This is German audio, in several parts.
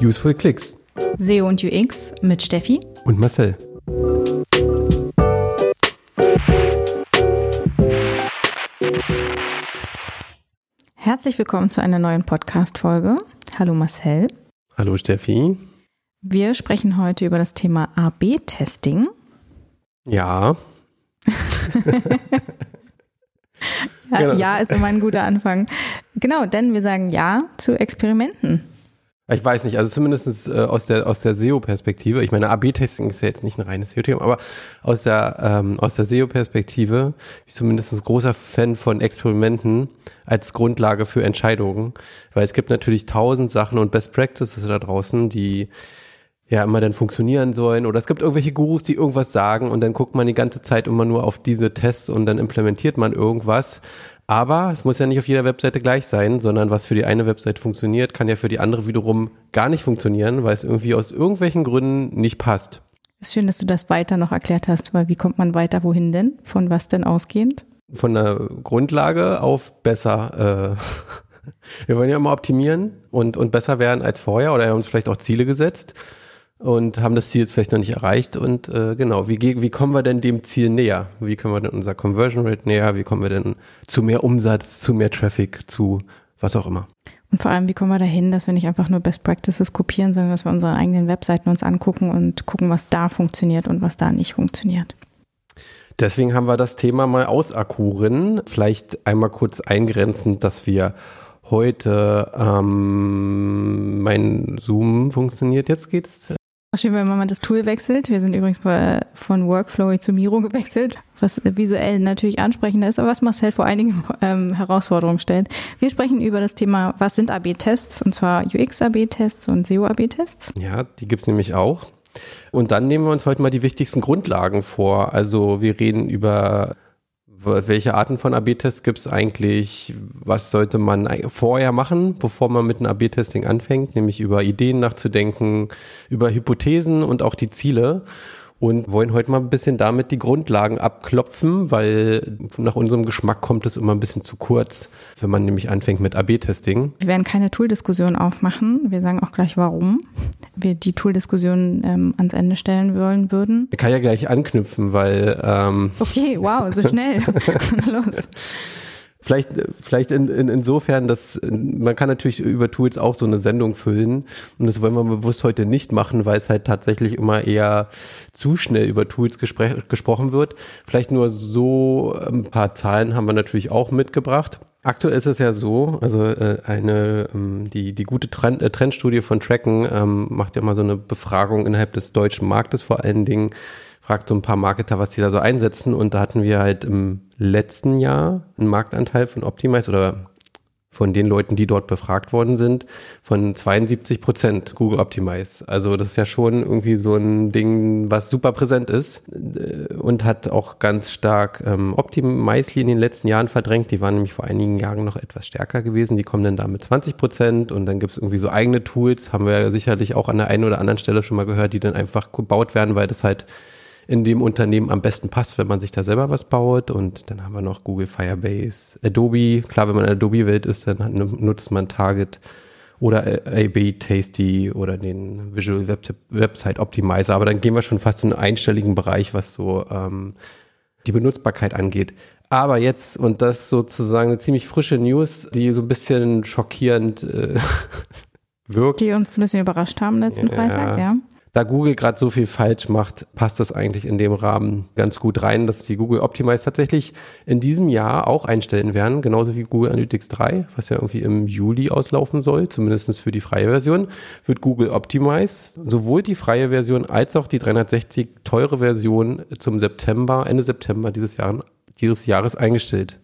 Useful Clicks. SEO und UX mit Steffi und Marcel. Herzlich willkommen zu einer neuen Podcast-Folge. Hallo Marcel. Hallo Steffi. Wir sprechen heute über das Thema AB-Testing. Ja. ja, genau. ja, ist immer ein guter Anfang. Genau, denn wir sagen Ja zu Experimenten. Ich weiß nicht, also zumindest äh, aus der aus der SEO-Perspektive. Ich meine, AB-Testing ist ja jetzt nicht ein reines SEO-Thema, aber aus der ähm, aus der SEO-Perspektive bin ich zumindest ein großer Fan von Experimenten als Grundlage für Entscheidungen, weil es gibt natürlich tausend Sachen und Best Practices da draußen, die ja immer dann funktionieren sollen oder es gibt irgendwelche Gurus, die irgendwas sagen und dann guckt man die ganze Zeit immer nur auf diese Tests und dann implementiert man irgendwas. Aber es muss ja nicht auf jeder Webseite gleich sein, sondern was für die eine Webseite funktioniert, kann ja für die andere wiederum gar nicht funktionieren, weil es irgendwie aus irgendwelchen Gründen nicht passt. Ist schön, dass du das weiter noch erklärt hast, weil wie kommt man weiter wohin denn? Von was denn ausgehend? Von der Grundlage auf besser. Äh, wir wollen ja immer optimieren und, und besser werden als vorher oder wir haben uns vielleicht auch Ziele gesetzt und haben das Ziel jetzt vielleicht noch nicht erreicht. Und äh, genau, wie, wie kommen wir denn dem Ziel näher? Wie können wir denn unser Conversion Rate näher? Wie kommen wir denn zu mehr Umsatz, zu mehr Traffic, zu was auch immer? Und vor allem, wie kommen wir dahin, dass wir nicht einfach nur Best Practices kopieren, sondern dass wir unsere eigenen Webseiten uns angucken und gucken, was da funktioniert und was da nicht funktioniert. Deswegen haben wir das Thema mal ausakkuren. Vielleicht einmal kurz eingrenzen, dass wir heute ähm, mein Zoom funktioniert. Jetzt geht's Schön, wenn man das Tool wechselt. Wir sind übrigens von Workflow zu Miro gewechselt, was visuell natürlich ansprechender ist, aber was Marcel vor einigen ähm, Herausforderungen stellt. Wir sprechen über das Thema, was sind AB-Tests, und zwar UX-AB-Tests und SEO-AB-Tests. Ja, die gibt's nämlich auch. Und dann nehmen wir uns heute mal die wichtigsten Grundlagen vor. Also wir reden über welche Arten von AB-Tests gibt es eigentlich? Was sollte man vorher machen, bevor man mit einem AB-Testing anfängt? Nämlich über Ideen nachzudenken, über Hypothesen und auch die Ziele und wollen heute mal ein bisschen damit die Grundlagen abklopfen, weil nach unserem Geschmack kommt es immer ein bisschen zu kurz, wenn man nämlich anfängt mit AB-Testing. Wir werden keine Tool-Diskussion aufmachen. Wir sagen auch gleich, warum wir die Tool-Diskussion ähm, ans Ende stellen wollen würden. Ich kann ja gleich anknüpfen, weil ähm Okay, wow, so schnell. Los. Vielleicht, vielleicht in, in, insofern, dass man kann natürlich über Tools auch so eine Sendung füllen und das wollen wir bewusst heute nicht machen, weil es halt tatsächlich immer eher zu schnell über Tools gesprochen wird. Vielleicht nur so ein paar Zahlen haben wir natürlich auch mitgebracht. Aktuell ist es ja so, also äh, eine ähm, die die gute Trend, äh, Trendstudie von Tracken ähm, macht ja mal so eine Befragung innerhalb des deutschen Marktes vor allen Dingen fragt so ein paar Marketer, was die da so einsetzen. Und da hatten wir halt im letzten Jahr einen Marktanteil von Optimize oder von den Leuten, die dort befragt worden sind, von 72 Prozent Google Optimize. Also das ist ja schon irgendwie so ein Ding, was super präsent ist äh, und hat auch ganz stark ähm, Optimizely in den letzten Jahren verdrängt. Die waren nämlich vor einigen Jahren noch etwas stärker gewesen. Die kommen dann da mit 20 Prozent und dann gibt es irgendwie so eigene Tools, haben wir ja sicherlich auch an der einen oder anderen Stelle schon mal gehört, die dann einfach gebaut werden, weil das halt in dem Unternehmen am besten passt, wenn man sich da selber was baut. Und dann haben wir noch Google Firebase, Adobe. Klar, wenn man in der Adobe-Welt ist, dann nutzt man Target oder AB Tasty oder den Visual Web Website Optimizer. Aber dann gehen wir schon fast in einen einstelligen Bereich, was so ähm, die Benutzbarkeit angeht. Aber jetzt, und das sozusagen eine ziemlich frische News, die so ein bisschen schockierend äh, wirkt. Die uns ein bisschen überrascht haben letzten ja, Freitag, ja da Google gerade so viel falsch macht, passt das eigentlich in dem Rahmen ganz gut rein, dass die Google Optimize tatsächlich in diesem Jahr auch einstellen werden, genauso wie Google Analytics 3, was ja irgendwie im Juli auslaufen soll, zumindest für die freie Version, wird Google Optimize sowohl die freie Version als auch die 360 teure Version zum September, Ende September dieses, Jahr, dieses Jahres eingestellt.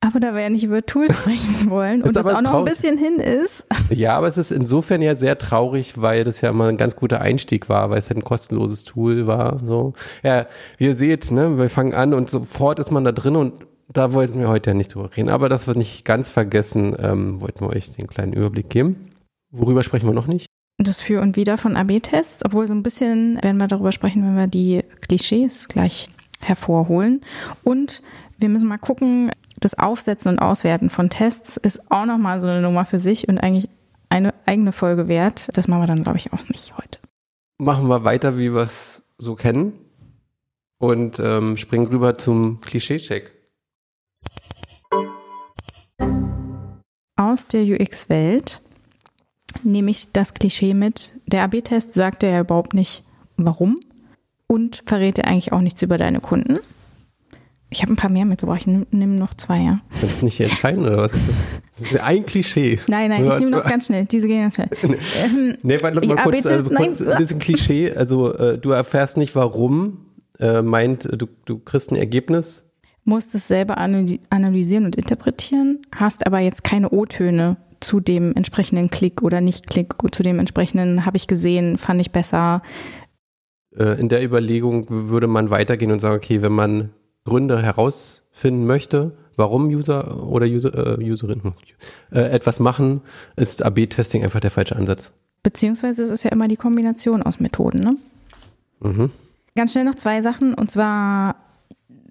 Aber da wir ja nicht über Tools sprechen wollen und es auch noch ein bisschen hin ist. Ja, aber es ist insofern ja sehr traurig, weil das ja immer ein ganz guter Einstieg war, weil es halt ein kostenloses Tool war. So, ja, wie ihr seht, ne, wir fangen an und sofort ist man da drin und da wollten wir heute ja nicht drüber reden. Aber das wird nicht ganz vergessen, ähm, wollten wir euch den kleinen Überblick geben. Worüber sprechen wir noch nicht? Das Für und Wider von AB-Tests, obwohl so ein bisschen werden wir darüber sprechen, wenn wir die Klischees gleich hervorholen. Und wir müssen mal gucken, das Aufsetzen und Auswerten von Tests ist auch nochmal so eine Nummer für sich und eigentlich eine eigene Folge wert. Das machen wir dann, glaube ich, auch nicht heute. Machen wir weiter, wie wir es so kennen und ähm, springen rüber zum Klischee-Check. Aus der UX-Welt nehme ich das Klischee mit. Der AB-Test sagt ja überhaupt nicht, warum und verrät dir eigentlich auch nichts über deine Kunden. Ich habe ein paar mehr mitgebracht. Ich nehme nehm noch zwei, ja. Kannst du nicht entscheiden oder was? Das ist ein Klischee. Nein, nein, ich nehme noch ganz schnell. Diese gehen ganz schnell. Ähm, nee, warte mal kurz, äh, kurz ein bisschen Klischee. Also äh, du erfährst nicht, warum. Äh, meint, du, du kriegst ein Ergebnis. Musst es selber analysieren und interpretieren, hast aber jetzt keine O-Töne zu dem entsprechenden Klick oder Nicht-Klick, zu dem entsprechenden habe ich gesehen, fand ich besser. Äh, in der Überlegung würde man weitergehen und sagen, okay, wenn man Gründe herausfinden möchte, warum User oder User, äh, Userin äh, etwas machen, ist AB-Testing einfach der falsche Ansatz. Beziehungsweise es ist ja immer die Kombination aus Methoden, ne? Mhm. Ganz schnell noch zwei Sachen und zwar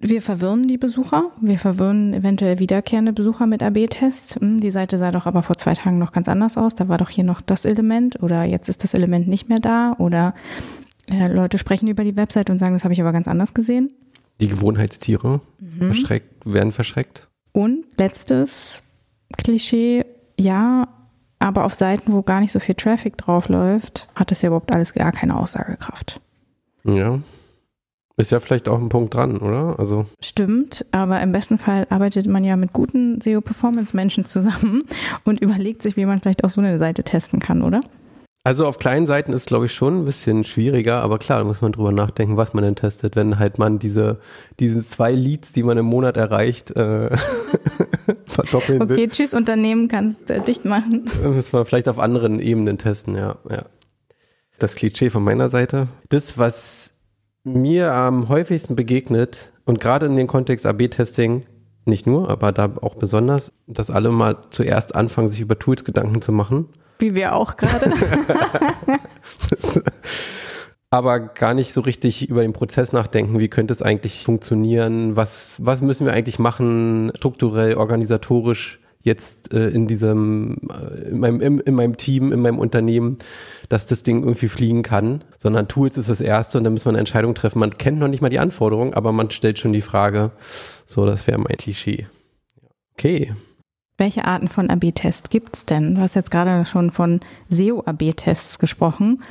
wir verwirren die Besucher. Wir verwirren eventuell wiederkehrende Besucher mit AB-Tests. Hm, die Seite sah doch aber vor zwei Tagen noch ganz anders aus. Da war doch hier noch das Element oder jetzt ist das Element nicht mehr da oder äh, Leute sprechen über die Website und sagen, das habe ich aber ganz anders gesehen. Die Gewohnheitstiere mhm. verschreckt, werden verschreckt. Und letztes Klischee, ja, aber auf Seiten, wo gar nicht so viel Traffic draufläuft, hat es ja überhaupt alles gar keine Aussagekraft. Ja. Ist ja vielleicht auch ein Punkt dran, oder? Also Stimmt, aber im besten Fall arbeitet man ja mit guten SEO-Performance-Menschen zusammen und überlegt sich, wie man vielleicht auch so eine Seite testen kann, oder? Also auf kleinen Seiten ist glaube ich schon ein bisschen schwieriger, aber klar, da muss man drüber nachdenken, was man denn testet, wenn halt man diese, diese zwei Leads, die man im Monat erreicht, äh, verdoppeln okay, will. Okay, tschüss Unternehmen, kannst äh, dicht machen. Müssen wir vielleicht auf anderen Ebenen testen, ja, ja. Das Klischee von meiner Seite. Das, was mir am häufigsten begegnet und gerade in dem Kontext AB-Testing, nicht nur, aber da auch besonders, dass alle mal zuerst anfangen, sich über Tools Gedanken zu machen wie wir auch gerade. aber gar nicht so richtig über den Prozess nachdenken, wie könnte es eigentlich funktionieren, was, was müssen wir eigentlich machen, strukturell, organisatorisch jetzt äh, in diesem, äh, in, meinem, in, in meinem Team, in meinem Unternehmen, dass das Ding irgendwie fliegen kann, sondern Tools ist das erste und dann muss man eine Entscheidung treffen. Man kennt noch nicht mal die Anforderungen, aber man stellt schon die Frage, so, das wäre mein Klischee. Okay. Welche Arten von AB-Tests gibt es denn? Du hast jetzt gerade schon von SEO-AB-Tests gesprochen.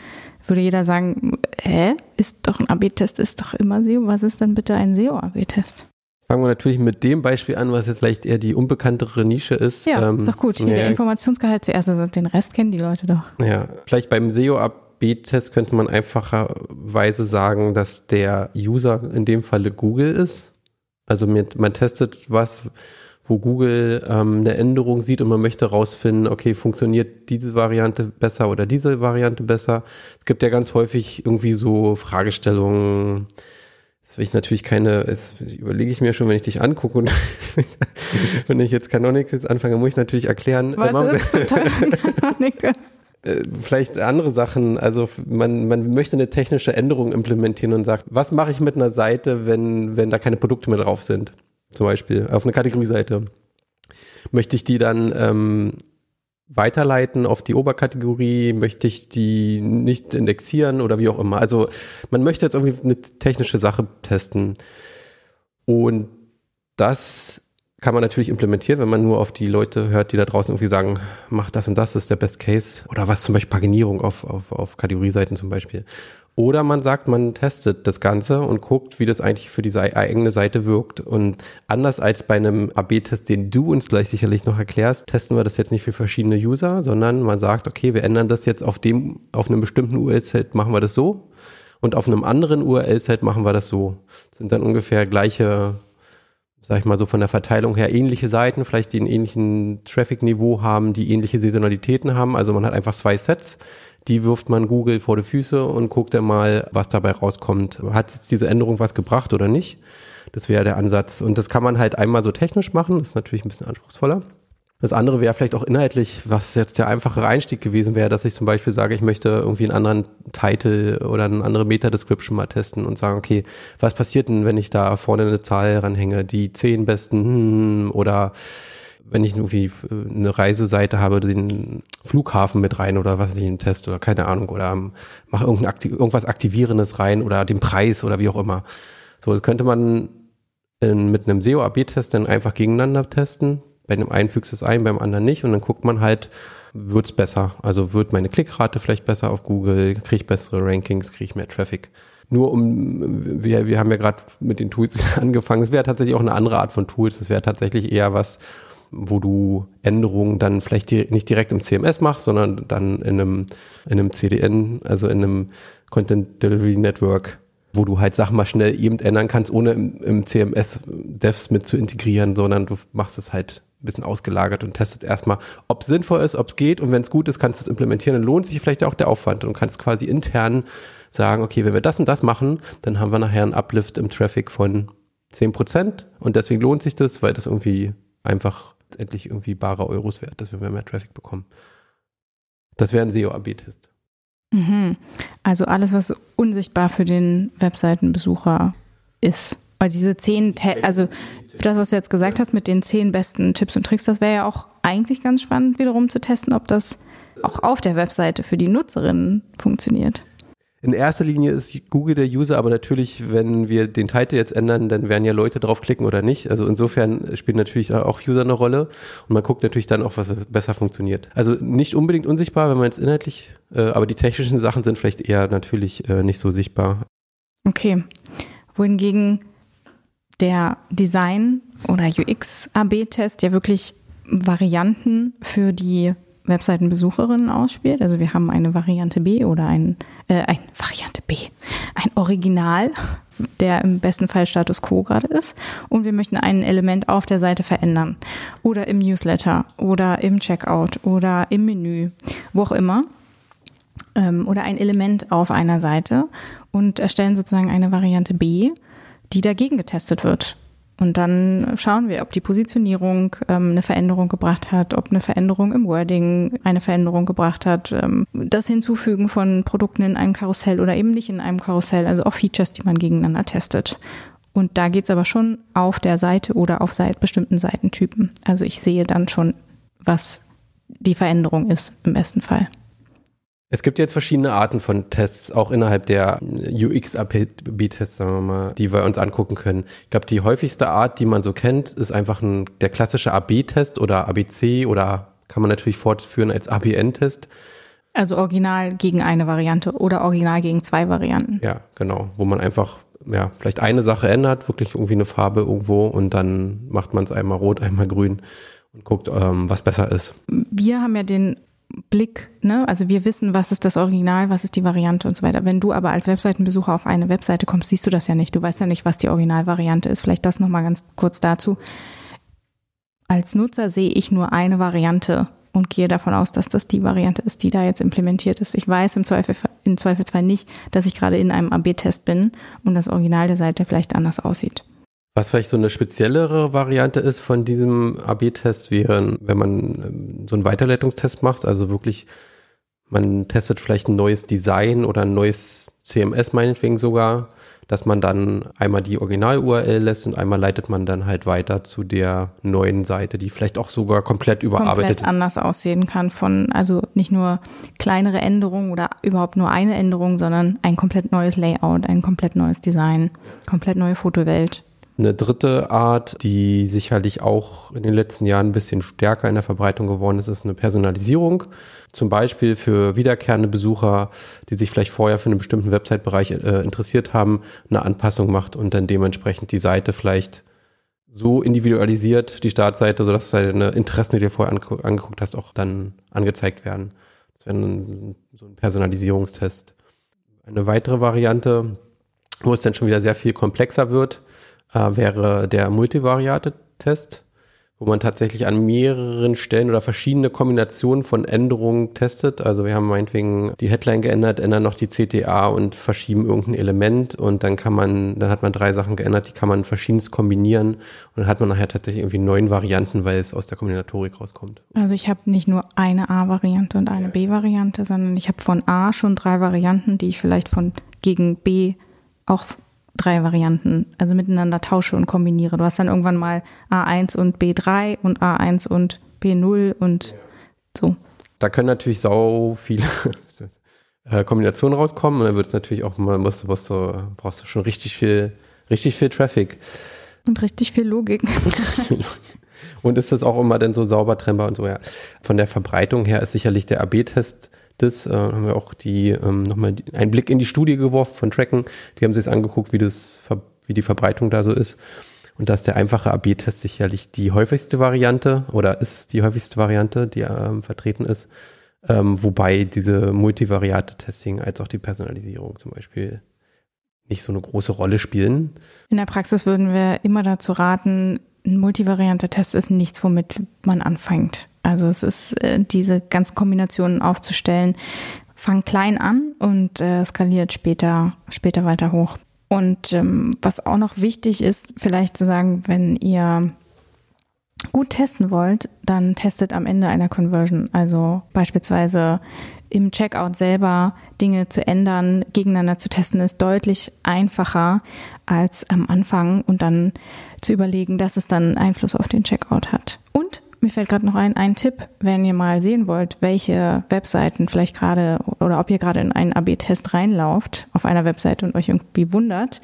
Würde jeder sagen, hä? Ist doch ein AB-Test, ist doch immer SEO. Was ist denn bitte ein SEO-AB-Test? Fangen wir natürlich mit dem Beispiel an, was jetzt vielleicht eher die unbekanntere Nische ist. Ja, ähm, ist doch gut. Hier ja, der Informationsgehalt zuerst, also den Rest kennen die Leute doch. Ja, vielleicht beim SEO-AB-Test könnte man einfacherweise sagen, dass der User in dem Falle Google ist. Also man testet was, wo Google ähm, eine Änderung sieht und man möchte rausfinden, okay, funktioniert diese Variante besser oder diese Variante besser. Es gibt ja ganz häufig irgendwie so Fragestellungen. Das will ich natürlich keine, das überlege ich mir schon, wenn ich dich angucke und wenn ich jetzt Canonical anfange, muss ich natürlich erklären. Was ist zum Teufel Canonical? Äh, vielleicht andere Sachen. Also man, man möchte eine technische Änderung implementieren und sagt, was mache ich mit einer Seite, wenn, wenn da keine Produkte mehr drauf sind? Zum Beispiel, auf eine Kategorieseite, möchte ich die dann ähm, weiterleiten auf die Oberkategorie, möchte ich die nicht indexieren oder wie auch immer. Also man möchte jetzt irgendwie eine technische Sache testen. Und das kann man natürlich implementieren, wenn man nur auf die Leute hört, die da draußen irgendwie sagen, mach das und das, das ist der Best Case. Oder was zum Beispiel Paginierung auf, auf, auf Kategorieseiten zum Beispiel. Oder man sagt, man testet das Ganze und guckt, wie das eigentlich für die eigene Seite wirkt. Und anders als bei einem AB-Test, den du uns gleich sicherlich noch erklärst, testen wir das jetzt nicht für verschiedene User, sondern man sagt, okay, wir ändern das jetzt auf dem, auf einem bestimmten URL-Set machen wir das so und auf einem anderen URL-Set machen wir das so. Das sind dann ungefähr gleiche, sag ich mal so von der Verteilung her ähnliche Seiten, vielleicht die einen ähnlichen Traffic-Niveau haben, die ähnliche Saisonalitäten haben. Also man hat einfach zwei Sets die wirft man Google vor die Füße und guckt dann mal, was dabei rauskommt. Hat jetzt diese Änderung was gebracht oder nicht? Das wäre der Ansatz. Und das kann man halt einmal so technisch machen, das ist natürlich ein bisschen anspruchsvoller. Das andere wäre vielleicht auch inhaltlich, was jetzt der einfachere Einstieg gewesen wäre, dass ich zum Beispiel sage, ich möchte irgendwie einen anderen Titel oder eine andere Meta-Description mal testen und sagen, okay, was passiert denn, wenn ich da vorne eine Zahl ranhänge, die zehn besten hm, oder wenn ich irgendwie eine Reiseseite habe, den Flughafen mit rein oder was ich, einen Test oder keine Ahnung oder mache irgendein Aktiv irgendwas Aktivierendes rein oder den Preis oder wie auch immer. So, das könnte man in, mit einem SEO-AB-Test dann einfach gegeneinander testen. Bei dem einen fügst du es ein, beim anderen nicht und dann guckt man halt, wird's besser. Also wird meine Klickrate vielleicht besser auf Google, kriege ich bessere Rankings, kriege ich mehr Traffic. Nur um, wir, wir haben ja gerade mit den Tools angefangen. Es wäre tatsächlich auch eine andere Art von Tools. Es wäre tatsächlich eher was, wo du Änderungen dann vielleicht nicht direkt im CMS machst, sondern dann in einem, in einem CDN, also in einem Content Delivery Network, wo du halt Sachen mal schnell eben ändern kannst, ohne im, im CMS Devs mit zu integrieren, sondern du machst es halt ein bisschen ausgelagert und testest erstmal, ob es sinnvoll ist, ob es geht. Und wenn es gut ist, kannst du es implementieren, dann lohnt sich vielleicht auch der Aufwand und kannst quasi intern sagen, okay, wenn wir das und das machen, dann haben wir nachher einen Uplift im Traffic von 10% und deswegen lohnt sich das, weil das irgendwie einfach endlich irgendwie bare Euros wert, dass wir mehr, mehr Traffic bekommen. Das wäre ein SEO-AB-Test. Mhm. Also alles, was unsichtbar für den Webseitenbesucher ist. Weil diese zehn, also das, was du jetzt gesagt hast mit den zehn besten Tipps und Tricks, das wäre ja auch eigentlich ganz spannend wiederum zu testen, ob das auch auf der Webseite für die Nutzerinnen funktioniert. In erster Linie ist Google der User, aber natürlich, wenn wir den Titel jetzt ändern, dann werden ja Leute draufklicken oder nicht. Also insofern spielt natürlich auch User eine Rolle und man guckt natürlich dann auch, was besser funktioniert. Also nicht unbedingt unsichtbar, wenn man jetzt inhaltlich, äh, aber die technischen Sachen sind vielleicht eher natürlich äh, nicht so sichtbar. Okay. Wohingegen der Design- oder UX-AB-Test ja wirklich Varianten für die Webseitenbesucherinnen ausspielt. Also wir haben eine Variante B oder ein, äh, ein Variante B, ein Original, der im besten Fall Status Quo gerade ist. Und wir möchten ein Element auf der Seite verändern. Oder im Newsletter oder im Checkout oder im Menü, wo auch immer. Ähm, oder ein Element auf einer Seite und erstellen sozusagen eine Variante B, die dagegen getestet wird. Und dann schauen wir, ob die Positionierung ähm, eine Veränderung gebracht hat, ob eine Veränderung im Wording eine Veränderung gebracht hat, ähm, das Hinzufügen von Produkten in einem Karussell oder eben nicht in einem Karussell, also auch Features, die man gegeneinander testet. Und da geht's aber schon auf der Seite oder auf Seite, bestimmten Seitentypen. Also ich sehe dann schon, was die Veränderung ist im besten Fall. Es gibt jetzt verschiedene Arten von Tests, auch innerhalb der UX-AB-Tests, sagen wir mal, die wir uns angucken können. Ich glaube, die häufigste Art, die man so kennt, ist einfach ein, der klassische AB-Test oder ABC oder kann man natürlich fortführen als ABN-Test. Also original gegen eine Variante oder original gegen zwei Varianten. Ja, genau, wo man einfach ja, vielleicht eine Sache ändert, wirklich irgendwie eine Farbe irgendwo und dann macht man es einmal rot, einmal grün und guckt, ähm, was besser ist. Wir haben ja den Blick, ne? Also wir wissen, was ist das Original, was ist die Variante und so weiter. Wenn du aber als Webseitenbesucher auf eine Webseite kommst, siehst du das ja nicht. Du weißt ja nicht, was die Originalvariante ist. Vielleicht das nochmal ganz kurz dazu. Als Nutzer sehe ich nur eine Variante und gehe davon aus, dass das die Variante ist, die da jetzt implementiert ist. Ich weiß im Zweifel, im Zweifelsfall nicht, dass ich gerade in einem AB-Test bin und das Original der Seite vielleicht anders aussieht. Was vielleicht so eine speziellere Variante ist von diesem AB-Test wäre, wenn man ähm, so einen Weiterleitungstest macht, also wirklich, man testet vielleicht ein neues Design oder ein neues CMS meinetwegen sogar, dass man dann einmal die Original-URL lässt und einmal leitet man dann halt weiter zu der neuen Seite, die vielleicht auch sogar komplett überarbeitet komplett anders aussehen kann von, also nicht nur kleinere Änderungen oder überhaupt nur eine Änderung, sondern ein komplett neues Layout, ein komplett neues Design, komplett neue Fotowelt. Eine dritte Art, die sicherlich auch in den letzten Jahren ein bisschen stärker in der Verbreitung geworden ist, ist eine Personalisierung. Zum Beispiel für wiederkehrende Besucher, die sich vielleicht vorher für einen bestimmten Website-Bereich äh, interessiert haben, eine Anpassung macht und dann dementsprechend die Seite vielleicht so individualisiert, die Startseite, sodass deine Interessen, die du dir vorher ange angeguckt hast, auch dann angezeigt werden. Das wäre ein, so ein Personalisierungstest. Eine weitere Variante, wo es dann schon wieder sehr viel komplexer wird, äh, wäre der Multivariate-Test, wo man tatsächlich an mehreren Stellen oder verschiedene Kombinationen von Änderungen testet. Also wir haben meinetwegen die Headline geändert, ändern noch die CTA und verschieben irgendein Element und dann kann man, dann hat man drei Sachen geändert, die kann man verschiedenst kombinieren und dann hat man nachher tatsächlich irgendwie neun Varianten, weil es aus der Kombinatorik rauskommt. Also ich habe nicht nur eine A-Variante und eine B-Variante, sondern ich habe von A schon drei Varianten, die ich vielleicht von gegen B auch drei Varianten, also miteinander tausche und kombiniere. Du hast dann irgendwann mal A1 und B3 und A1 und B0 und so. Da können natürlich sau viele äh, Kombinationen rauskommen und dann wird es natürlich auch mal, musst du, musst du, brauchst du schon richtig viel, richtig viel Traffic. Und richtig viel Logik. und ist das auch immer dann so sauber trennbar und so, ja. Von der Verbreitung her ist sicherlich der AB-Test das, äh, haben wir auch die, ähm, nochmal einen Blick in die Studie geworfen von Tracken. Die haben sich jetzt angeguckt, wie das, wie die Verbreitung da so ist. Und da ist der einfache AB-Test sicherlich die häufigste Variante oder ist die häufigste Variante, die ähm, vertreten ist. Ähm, wobei diese Multivariate-Testing als auch die Personalisierung zum Beispiel nicht so eine große Rolle spielen. In der Praxis würden wir immer dazu raten, ein Multivariante-Test ist nichts, womit man anfängt. Also es ist äh, diese ganzen Kombinationen aufzustellen. Fang klein an und äh, skaliert später, später weiter hoch. Und ähm, was auch noch wichtig ist, vielleicht zu sagen, wenn ihr gut testen wollt, dann testet am Ende einer Conversion. Also beispielsweise im Checkout selber Dinge zu ändern, gegeneinander zu testen, ist deutlich einfacher als am Anfang und dann zu überlegen, dass es dann Einfluss auf den Checkout hat. Mir fällt gerade noch ein, ein Tipp, wenn ihr mal sehen wollt, welche Webseiten vielleicht gerade oder ob ihr gerade in einen AB-Test reinlauft auf einer Webseite und euch irgendwie wundert.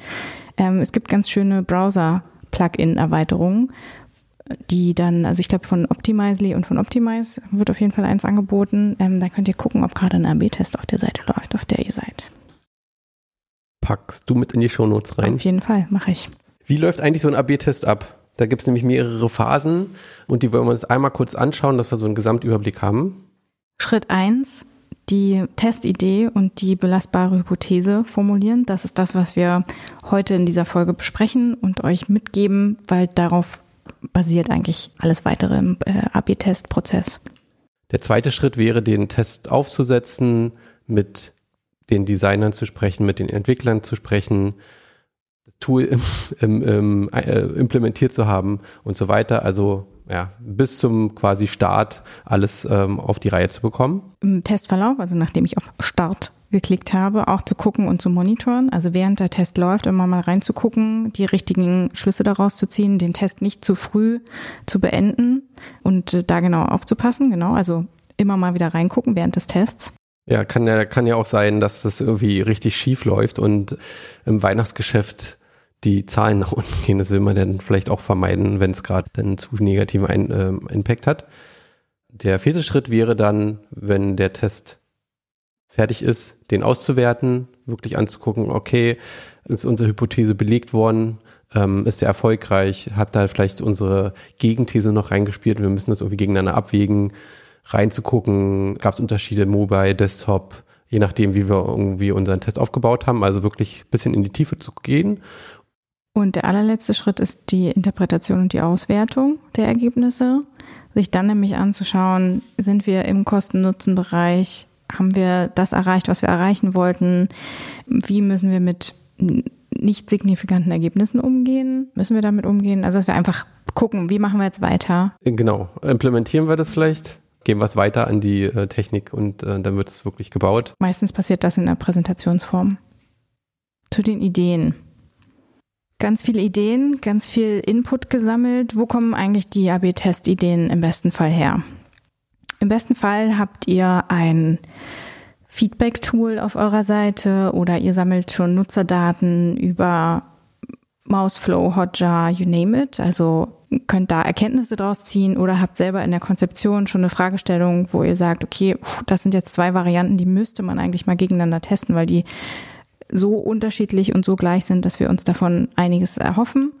Ähm, es gibt ganz schöne Browser-Plugin-Erweiterungen, die dann, also ich glaube von Optimizely und von Optimize wird auf jeden Fall eins angeboten. Ähm, da könnt ihr gucken, ob gerade ein AB-Test auf der Seite läuft, auf der ihr seid. Packst du mit in die Shownotes rein? Auf jeden Fall, mache ich. Wie läuft eigentlich so ein AB-Test ab? Da gibt es nämlich mehrere Phasen und die wollen wir uns einmal kurz anschauen, dass wir so einen Gesamtüberblick haben. Schritt eins: die Testidee und die belastbare Hypothese formulieren. Das ist das, was wir heute in dieser Folge besprechen und euch mitgeben, weil darauf basiert eigentlich alles weitere im äh, AB-Test-Prozess. Der zweite Schritt wäre, den Test aufzusetzen, mit den Designern zu sprechen, mit den Entwicklern zu sprechen, das Tool im, im, äh, implementiert zu haben und so weiter. Also ja, bis zum quasi Start alles ähm, auf die Reihe zu bekommen. Im Testverlauf, also nachdem ich auf Start geklickt habe, auch zu gucken und zu monitoren. Also während der Test läuft, immer mal reinzugucken, die richtigen Schlüsse daraus zu ziehen, den Test nicht zu früh zu beenden und äh, da genau aufzupassen. Genau, also immer mal wieder reingucken während des Tests. Ja, kann ja, kann ja auch sein, dass das irgendwie richtig schief läuft und im Weihnachtsgeschäft die Zahlen nach unten gehen. Das will man dann vielleicht auch vermeiden, wenn es gerade einen zu negativen Ein äh, Impact hat. Der vierte Schritt wäre dann, wenn der Test fertig ist, den auszuwerten, wirklich anzugucken, okay, ist unsere Hypothese belegt worden, ähm, ist er erfolgreich, hat da vielleicht unsere Gegenthese noch reingespielt, wir müssen das irgendwie gegeneinander abwägen, reinzugucken, gab es Unterschiede Mobile, Desktop, je nachdem, wie wir irgendwie unseren Test aufgebaut haben, also wirklich ein bisschen in die Tiefe zu gehen. Und der allerletzte Schritt ist die Interpretation und die Auswertung der Ergebnisse. Sich dann nämlich anzuschauen, sind wir im Kosten-Nutzen-Bereich, haben wir das erreicht, was wir erreichen wollten? Wie müssen wir mit nicht signifikanten Ergebnissen umgehen? Müssen wir damit umgehen? Also, dass wir einfach gucken, wie machen wir jetzt weiter? Genau. Implementieren wir das vielleicht? Geben wir es weiter an die äh, Technik und äh, dann wird es wirklich gebaut? Meistens passiert das in der Präsentationsform. Zu den Ideen. Ganz viele Ideen, ganz viel Input gesammelt. Wo kommen eigentlich die AB-Test-Ideen im besten Fall her? Im besten Fall habt ihr ein Feedback-Tool auf eurer Seite oder ihr sammelt schon Nutzerdaten über Mouseflow, Hotjar, you name it. Also könnt da Erkenntnisse draus ziehen oder habt selber in der Konzeption schon eine Fragestellung, wo ihr sagt, okay, das sind jetzt zwei Varianten, die müsste man eigentlich mal gegeneinander testen, weil die so unterschiedlich und so gleich sind, dass wir uns davon einiges erhoffen.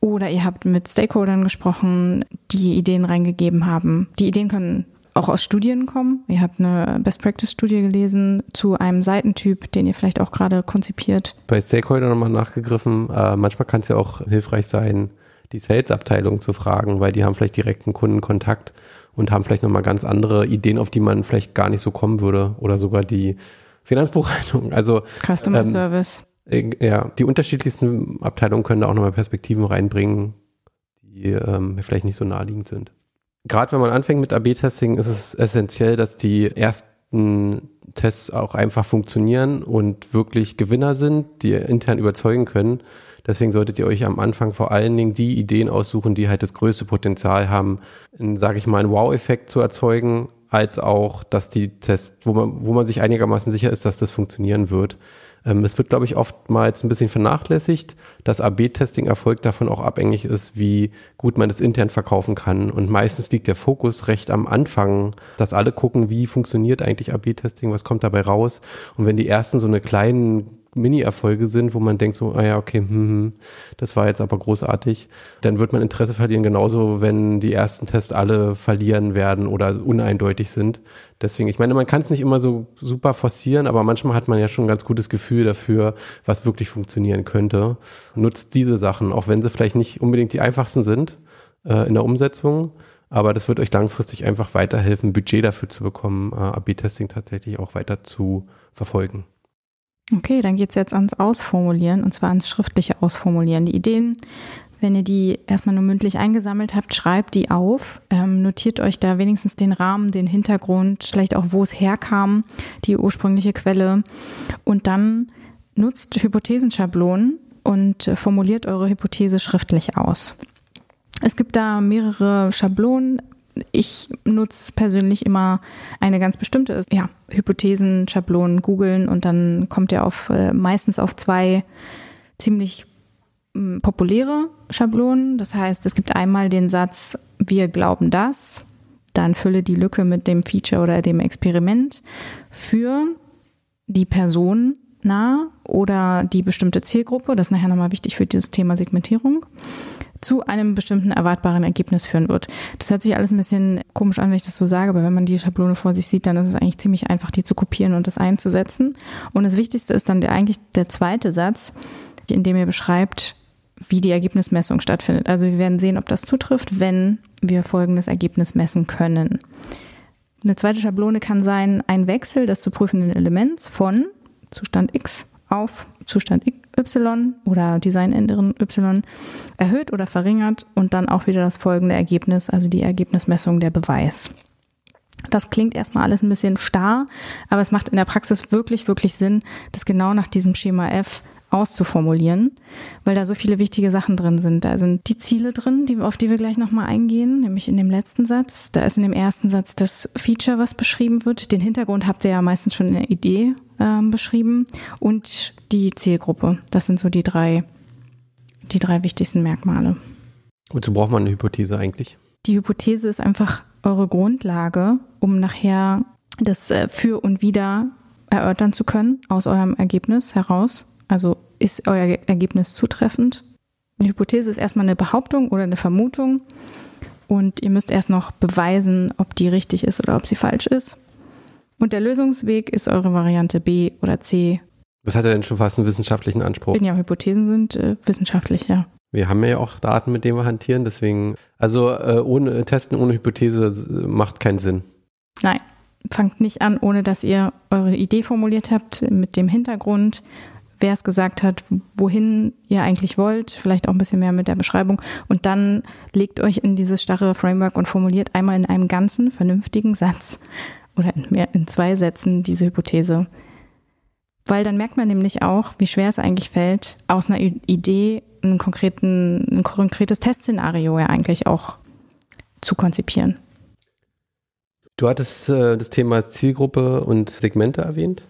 Oder ihr habt mit Stakeholdern gesprochen, die Ideen reingegeben haben. Die Ideen können auch aus Studien kommen. Ihr habt eine Best-Practice-Studie gelesen zu einem Seitentyp, den ihr vielleicht auch gerade konzipiert. Bei Stakeholder nochmal nachgegriffen. Äh, manchmal kann es ja auch hilfreich sein, die Sales-Abteilung zu fragen, weil die haben vielleicht direkten Kundenkontakt und haben vielleicht nochmal ganz andere Ideen, auf die man vielleicht gar nicht so kommen würde. Oder sogar die Finanzbuchhaltung. Also Customer ähm, Service. Äh, ja, die unterschiedlichsten Abteilungen können da auch nochmal Perspektiven reinbringen, die ähm, vielleicht nicht so naheliegend sind gerade wenn man anfängt mit AB-Testing, ist es essentiell, dass die erst ersten Tests auch einfach funktionieren und wirklich Gewinner sind, die intern überzeugen können. Deswegen solltet ihr euch am Anfang vor allen Dingen die Ideen aussuchen, die halt das größte Potenzial haben, sage ich mal, einen Wow-Effekt zu erzeugen, als auch, dass die Tests, wo man, wo man sich einigermaßen sicher ist, dass das funktionieren wird. Ähm, es wird, glaube ich, oftmals ein bisschen vernachlässigt, dass AB-Testing-Erfolg davon auch abhängig ist, wie gut man es intern verkaufen kann. Und meistens liegt der Fokus recht am Anfang, dass alle gucken, wie funktioniert eigentlich AB-Testing, was kommt dabei raus. Und wenn die ersten so eine kleinen Mini-Erfolge sind, wo man denkt so, ah ja, okay, hm, hm, das war jetzt aber großartig, dann wird man Interesse verlieren, genauso wenn die ersten Tests alle verlieren werden oder uneindeutig sind. Deswegen, ich meine, man kann es nicht immer so super forcieren, aber manchmal hat man ja schon ein ganz gutes Gefühl dafür, was wirklich funktionieren könnte. Nutzt diese Sachen, auch wenn sie vielleicht nicht unbedingt die einfachsten sind äh, in der Umsetzung. Aber das wird euch langfristig einfach weiterhelfen, Budget dafür zu bekommen, äh, AB-Testing tatsächlich auch weiter zu verfolgen. Okay, dann geht es jetzt ans Ausformulieren und zwar ans schriftliche Ausformulieren. Die Ideen, wenn ihr die erstmal nur mündlich eingesammelt habt, schreibt die auf, ähm, notiert euch da wenigstens den Rahmen, den Hintergrund, vielleicht auch, wo es herkam, die ursprüngliche Quelle und dann nutzt Hypothesenschablonen und formuliert eure Hypothese schriftlich aus. Es gibt da mehrere Schablonen ich nutze persönlich immer eine ganz bestimmte, ja, Hypothesen, Schablonen googeln und dann kommt ihr auf äh, meistens auf zwei ziemlich äh, populäre Schablonen. Das heißt, es gibt einmal den Satz, wir glauben das, dann fülle die Lücke mit dem Feature oder dem Experiment für die Person nah oder die bestimmte Zielgruppe. Das ist nachher nochmal wichtig für dieses Thema Segmentierung zu einem bestimmten erwartbaren Ergebnis führen wird. Das hört sich alles ein bisschen komisch an, wenn ich das so sage, aber wenn man die Schablone vor sich sieht, dann ist es eigentlich ziemlich einfach, die zu kopieren und das einzusetzen. Und das Wichtigste ist dann der, eigentlich der zweite Satz, in dem ihr beschreibt, wie die Ergebnismessung stattfindet. Also wir werden sehen, ob das zutrifft, wenn wir folgendes Ergebnis messen können. Eine zweite Schablone kann sein, ein Wechsel des zu prüfenden Elements von Zustand X auf Zustand Y oder Designänderung Y erhöht oder verringert und dann auch wieder das folgende Ergebnis, also die Ergebnismessung der Beweis. Das klingt erstmal alles ein bisschen starr, aber es macht in der Praxis wirklich, wirklich Sinn, das genau nach diesem Schema F auszuformulieren, weil da so viele wichtige Sachen drin sind. Da sind die Ziele drin, die, auf die wir gleich nochmal eingehen, nämlich in dem letzten Satz. Da ist in dem ersten Satz das Feature, was beschrieben wird. Den Hintergrund habt ihr ja meistens schon in der Idee ähm, beschrieben und die Zielgruppe. Das sind so die drei, die drei wichtigsten Merkmale. Wozu braucht man eine Hypothese eigentlich? Die Hypothese ist einfach eure Grundlage, um nachher das äh, Für und Wider erörtern zu können aus eurem Ergebnis heraus. Also ist euer Ergebnis zutreffend? Eine Hypothese ist erstmal eine Behauptung oder eine Vermutung und ihr müsst erst noch beweisen, ob die richtig ist oder ob sie falsch ist. Und der Lösungsweg ist eure Variante B oder C. Das hat ja denn schon fast einen wissenschaftlichen Anspruch. Ja, Hypothesen sind äh, wissenschaftlich, ja. Wir haben ja auch Daten, mit denen wir hantieren, deswegen, also äh, ohne Testen ohne Hypothese macht keinen Sinn. Nein, fangt nicht an, ohne dass ihr eure Idee formuliert habt, mit dem Hintergrund, wer es gesagt hat, wohin ihr eigentlich wollt, vielleicht auch ein bisschen mehr mit der Beschreibung. Und dann legt euch in dieses starre Framework und formuliert einmal in einem ganzen, vernünftigen Satz oder in, mehr, in zwei Sätzen diese Hypothese. Weil dann merkt man nämlich auch, wie schwer es eigentlich fällt, aus einer Idee einen konkreten, ein konkretes Testszenario ja eigentlich auch zu konzipieren. Du hattest äh, das Thema Zielgruppe und Segmente erwähnt.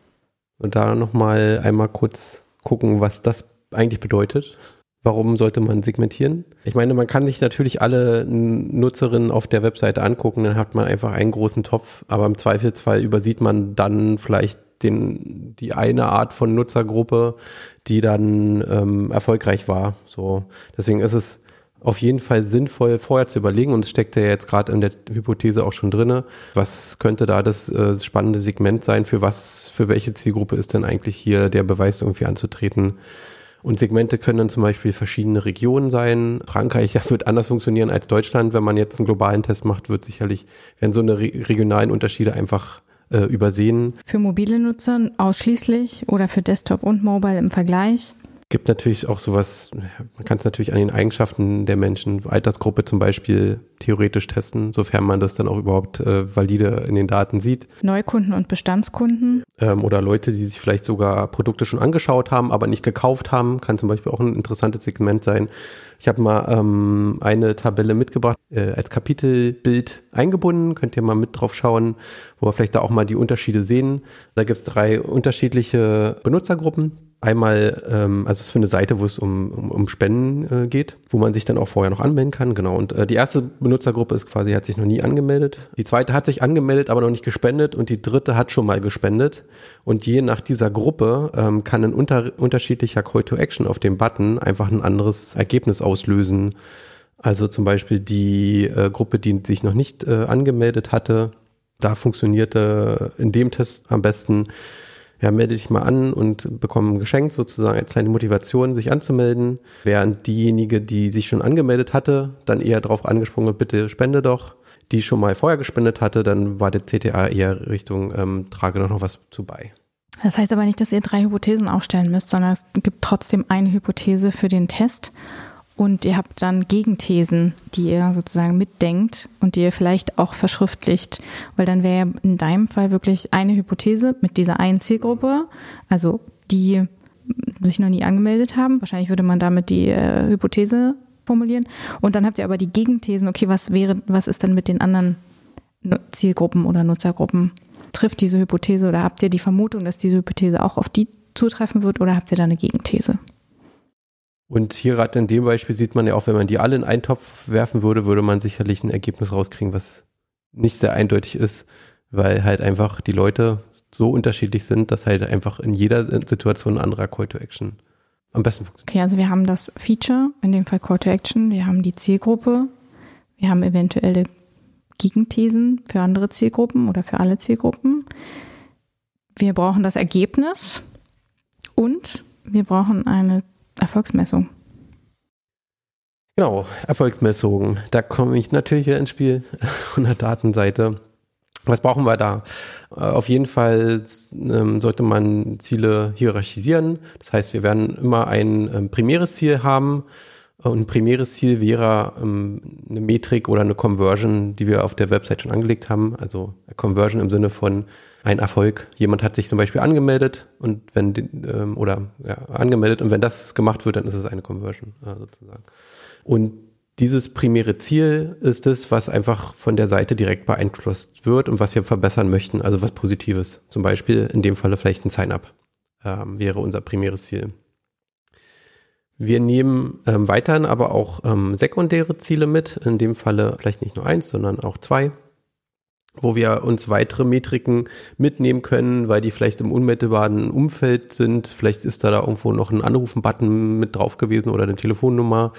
Und da nochmal einmal kurz gucken, was das eigentlich bedeutet. Warum sollte man segmentieren? Ich meine, man kann sich natürlich alle Nutzerinnen auf der Webseite angucken, dann hat man einfach einen großen Topf, aber im Zweifelsfall übersieht man dann vielleicht den, die eine Art von Nutzergruppe, die dann ähm, erfolgreich war. So, deswegen ist es auf jeden Fall sinnvoll, vorher zu überlegen, und es steckt ja jetzt gerade in der Hypothese auch schon drinne, was könnte da das äh, spannende Segment sein, für was, für welche Zielgruppe ist denn eigentlich hier der Beweis irgendwie anzutreten. Und Segmente können dann zum Beispiel verschiedene Regionen sein. Frankreich ja, wird anders funktionieren als Deutschland. Wenn man jetzt einen globalen Test macht, wird sicherlich, werden so eine re regionalen Unterschiede einfach äh, übersehen. Für mobile Nutzer ausschließlich oder für Desktop und Mobile im Vergleich? Gibt natürlich auch sowas, man kann es natürlich an den Eigenschaften der Menschen, Altersgruppe zum Beispiel, theoretisch testen, sofern man das dann auch überhaupt äh, valide in den Daten sieht. Neukunden und Bestandskunden. Ähm, oder Leute, die sich vielleicht sogar Produkte schon angeschaut haben, aber nicht gekauft haben, kann zum Beispiel auch ein interessantes Segment sein. Ich habe mal ähm, eine Tabelle mitgebracht, äh, als Kapitelbild eingebunden, könnt ihr mal mit drauf schauen, wo wir vielleicht da auch mal die Unterschiede sehen. Da gibt es drei unterschiedliche Benutzergruppen Einmal, ähm, also es ist für eine Seite, wo es um, um, um Spenden äh, geht, wo man sich dann auch vorher noch anmelden kann, genau. Und äh, die erste Benutzergruppe ist quasi, hat sich noch nie angemeldet. Die zweite hat sich angemeldet, aber noch nicht gespendet und die dritte hat schon mal gespendet. Und je nach dieser Gruppe ähm, kann ein unter, unterschiedlicher Call to Action auf dem Button einfach ein anderes Ergebnis auslösen. Also zum Beispiel die äh, Gruppe, die sich noch nicht äh, angemeldet hatte, da funktionierte in dem Test am besten ja, melde dich mal an und bekomme ein Geschenk sozusagen, eine kleine Motivation, sich anzumelden. Während diejenige, die sich schon angemeldet hatte, dann eher darauf angesprungen bitte spende doch. Die schon mal vorher gespendet hatte, dann war der CTA eher Richtung, ähm, trage doch noch was zu bei. Das heißt aber nicht, dass ihr drei Hypothesen aufstellen müsst, sondern es gibt trotzdem eine Hypothese für den Test und ihr habt dann Gegenthesen, die ihr sozusagen mitdenkt und die ihr vielleicht auch verschriftlicht, weil dann wäre in deinem Fall wirklich eine Hypothese mit dieser einen Zielgruppe, also die sich noch nie angemeldet haben. Wahrscheinlich würde man damit die äh, Hypothese formulieren. Und dann habt ihr aber die Gegenthesen, okay, was wäre, was ist denn mit den anderen Zielgruppen oder Nutzergruppen? Trifft diese Hypothese oder habt ihr die Vermutung, dass diese Hypothese auch auf die zutreffen wird oder habt ihr da eine Gegenthese? Und hier gerade in dem Beispiel sieht man ja auch, wenn man die alle in einen Topf werfen würde, würde man sicherlich ein Ergebnis rauskriegen, was nicht sehr eindeutig ist, weil halt einfach die Leute so unterschiedlich sind, dass halt einfach in jeder Situation ein anderer Call to Action am besten funktioniert. Okay, also wir haben das Feature, in dem Fall Call to Action, wir haben die Zielgruppe, wir haben eventuelle Gegenthesen für andere Zielgruppen oder für alle Zielgruppen. Wir brauchen das Ergebnis und wir brauchen eine Erfolgsmessung. Genau, Erfolgsmessungen. Da komme ich natürlich ins Spiel von der Datenseite. Was brauchen wir da? Äh, auf jeden Fall ähm, sollte man Ziele hierarchisieren. Das heißt, wir werden immer ein ähm, primäres Ziel haben. Und ein primäres Ziel wäre ähm, eine Metrik oder eine Conversion, die wir auf der Website schon angelegt haben. Also Conversion im Sinne von ein Erfolg. Jemand hat sich zum Beispiel angemeldet und wenn ähm, oder ja, angemeldet und wenn das gemacht wird, dann ist es eine Conversion äh, sozusagen. Und dieses primäre Ziel ist es, was einfach von der Seite direkt beeinflusst wird und was wir verbessern möchten, also was Positives. Zum Beispiel in dem Falle vielleicht ein Sign-up ähm, wäre unser primäres Ziel. Wir nehmen ähm, weiterhin aber auch ähm, sekundäre Ziele mit, in dem Falle vielleicht nicht nur eins, sondern auch zwei wo wir uns weitere Metriken mitnehmen können, weil die vielleicht im unmittelbaren Umfeld sind. Vielleicht ist da, da irgendwo noch ein Anrufen-Button mit drauf gewesen oder eine Telefonnummer.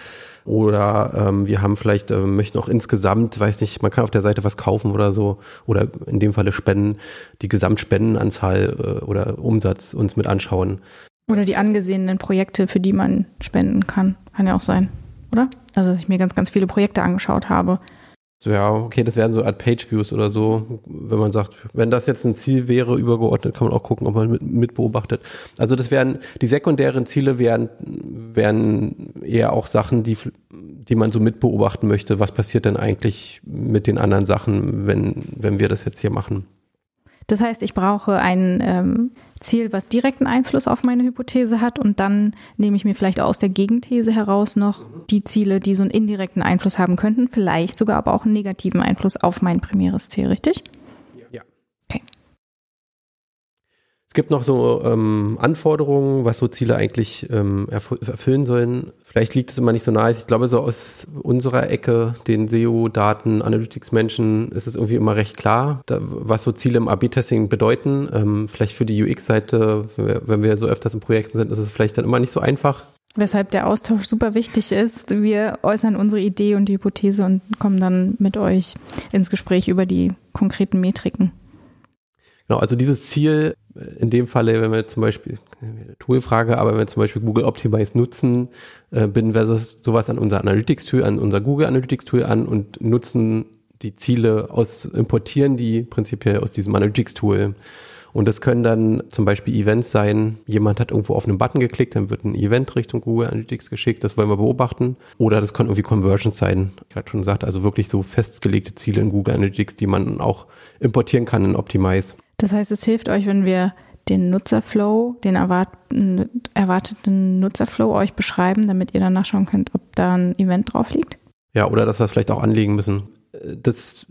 Oder ähm, wir haben vielleicht, äh, möchten auch insgesamt, weiß nicht, man kann auf der Seite was kaufen oder so. Oder in dem Falle Spenden, die Gesamtspendenanzahl äh, oder Umsatz uns mit anschauen. Oder die angesehenen Projekte, für die man spenden kann. Kann ja auch sein, oder? Also, dass ich mir ganz, ganz viele Projekte angeschaut habe so, ja, okay, das wären so Art Page-Views oder so, wenn man sagt, wenn das jetzt ein Ziel wäre, übergeordnet, kann man auch gucken, ob man mit, mit beobachtet. Also das wären, die sekundären Ziele wären, wären eher auch Sachen, die, die man so mit beobachten möchte. Was passiert denn eigentlich mit den anderen Sachen, wenn, wenn wir das jetzt hier machen? Das heißt, ich brauche ein ähm, Ziel, was direkten Einfluss auf meine Hypothese hat und dann nehme ich mir vielleicht aus der Gegenthese heraus noch die Ziele, die so einen indirekten Einfluss haben könnten, vielleicht sogar aber auch einen negativen Einfluss auf mein primäres Ziel, richtig? Ja. Okay. Es gibt noch so ähm, Anforderungen, was so Ziele eigentlich ähm, erfüllen sollen. Vielleicht liegt es immer nicht so nahe. Ich glaube, so aus unserer Ecke, den SEO-Daten, Analytics-Menschen, ist es irgendwie immer recht klar, da, was so Ziele im AB-Testing bedeuten. Ähm, vielleicht für die UX-Seite, wenn wir so öfters in Projekten sind, ist es vielleicht dann immer nicht so einfach. Weshalb der Austausch super wichtig ist. Wir äußern unsere Idee und die Hypothese und kommen dann mit euch ins Gespräch über die konkreten Metriken. Genau, also dieses Ziel, in dem Falle, wenn wir zum Beispiel, Toolfrage, aber wenn wir zum Beispiel Google Optimize nutzen, äh, binden wir sowas an unser Analytics-Tool, an unser Google Analytics-Tool an und nutzen die Ziele aus, importieren die prinzipiell aus diesem Analytics-Tool. Und das können dann zum Beispiel Events sein, jemand hat irgendwo auf einen Button geklickt, dann wird ein Event Richtung Google Analytics geschickt, das wollen wir beobachten. Oder das können irgendwie Conversions sein, ich hatte schon gesagt, also wirklich so festgelegte Ziele in Google Analytics, die man auch importieren kann in Optimize. Das heißt, es hilft euch, wenn wir den Nutzerflow, den erwarteten Nutzerflow euch beschreiben, damit ihr dann nachschauen könnt, ob da ein Event drauf liegt? Ja, oder dass wir es vielleicht auch anlegen müssen. Das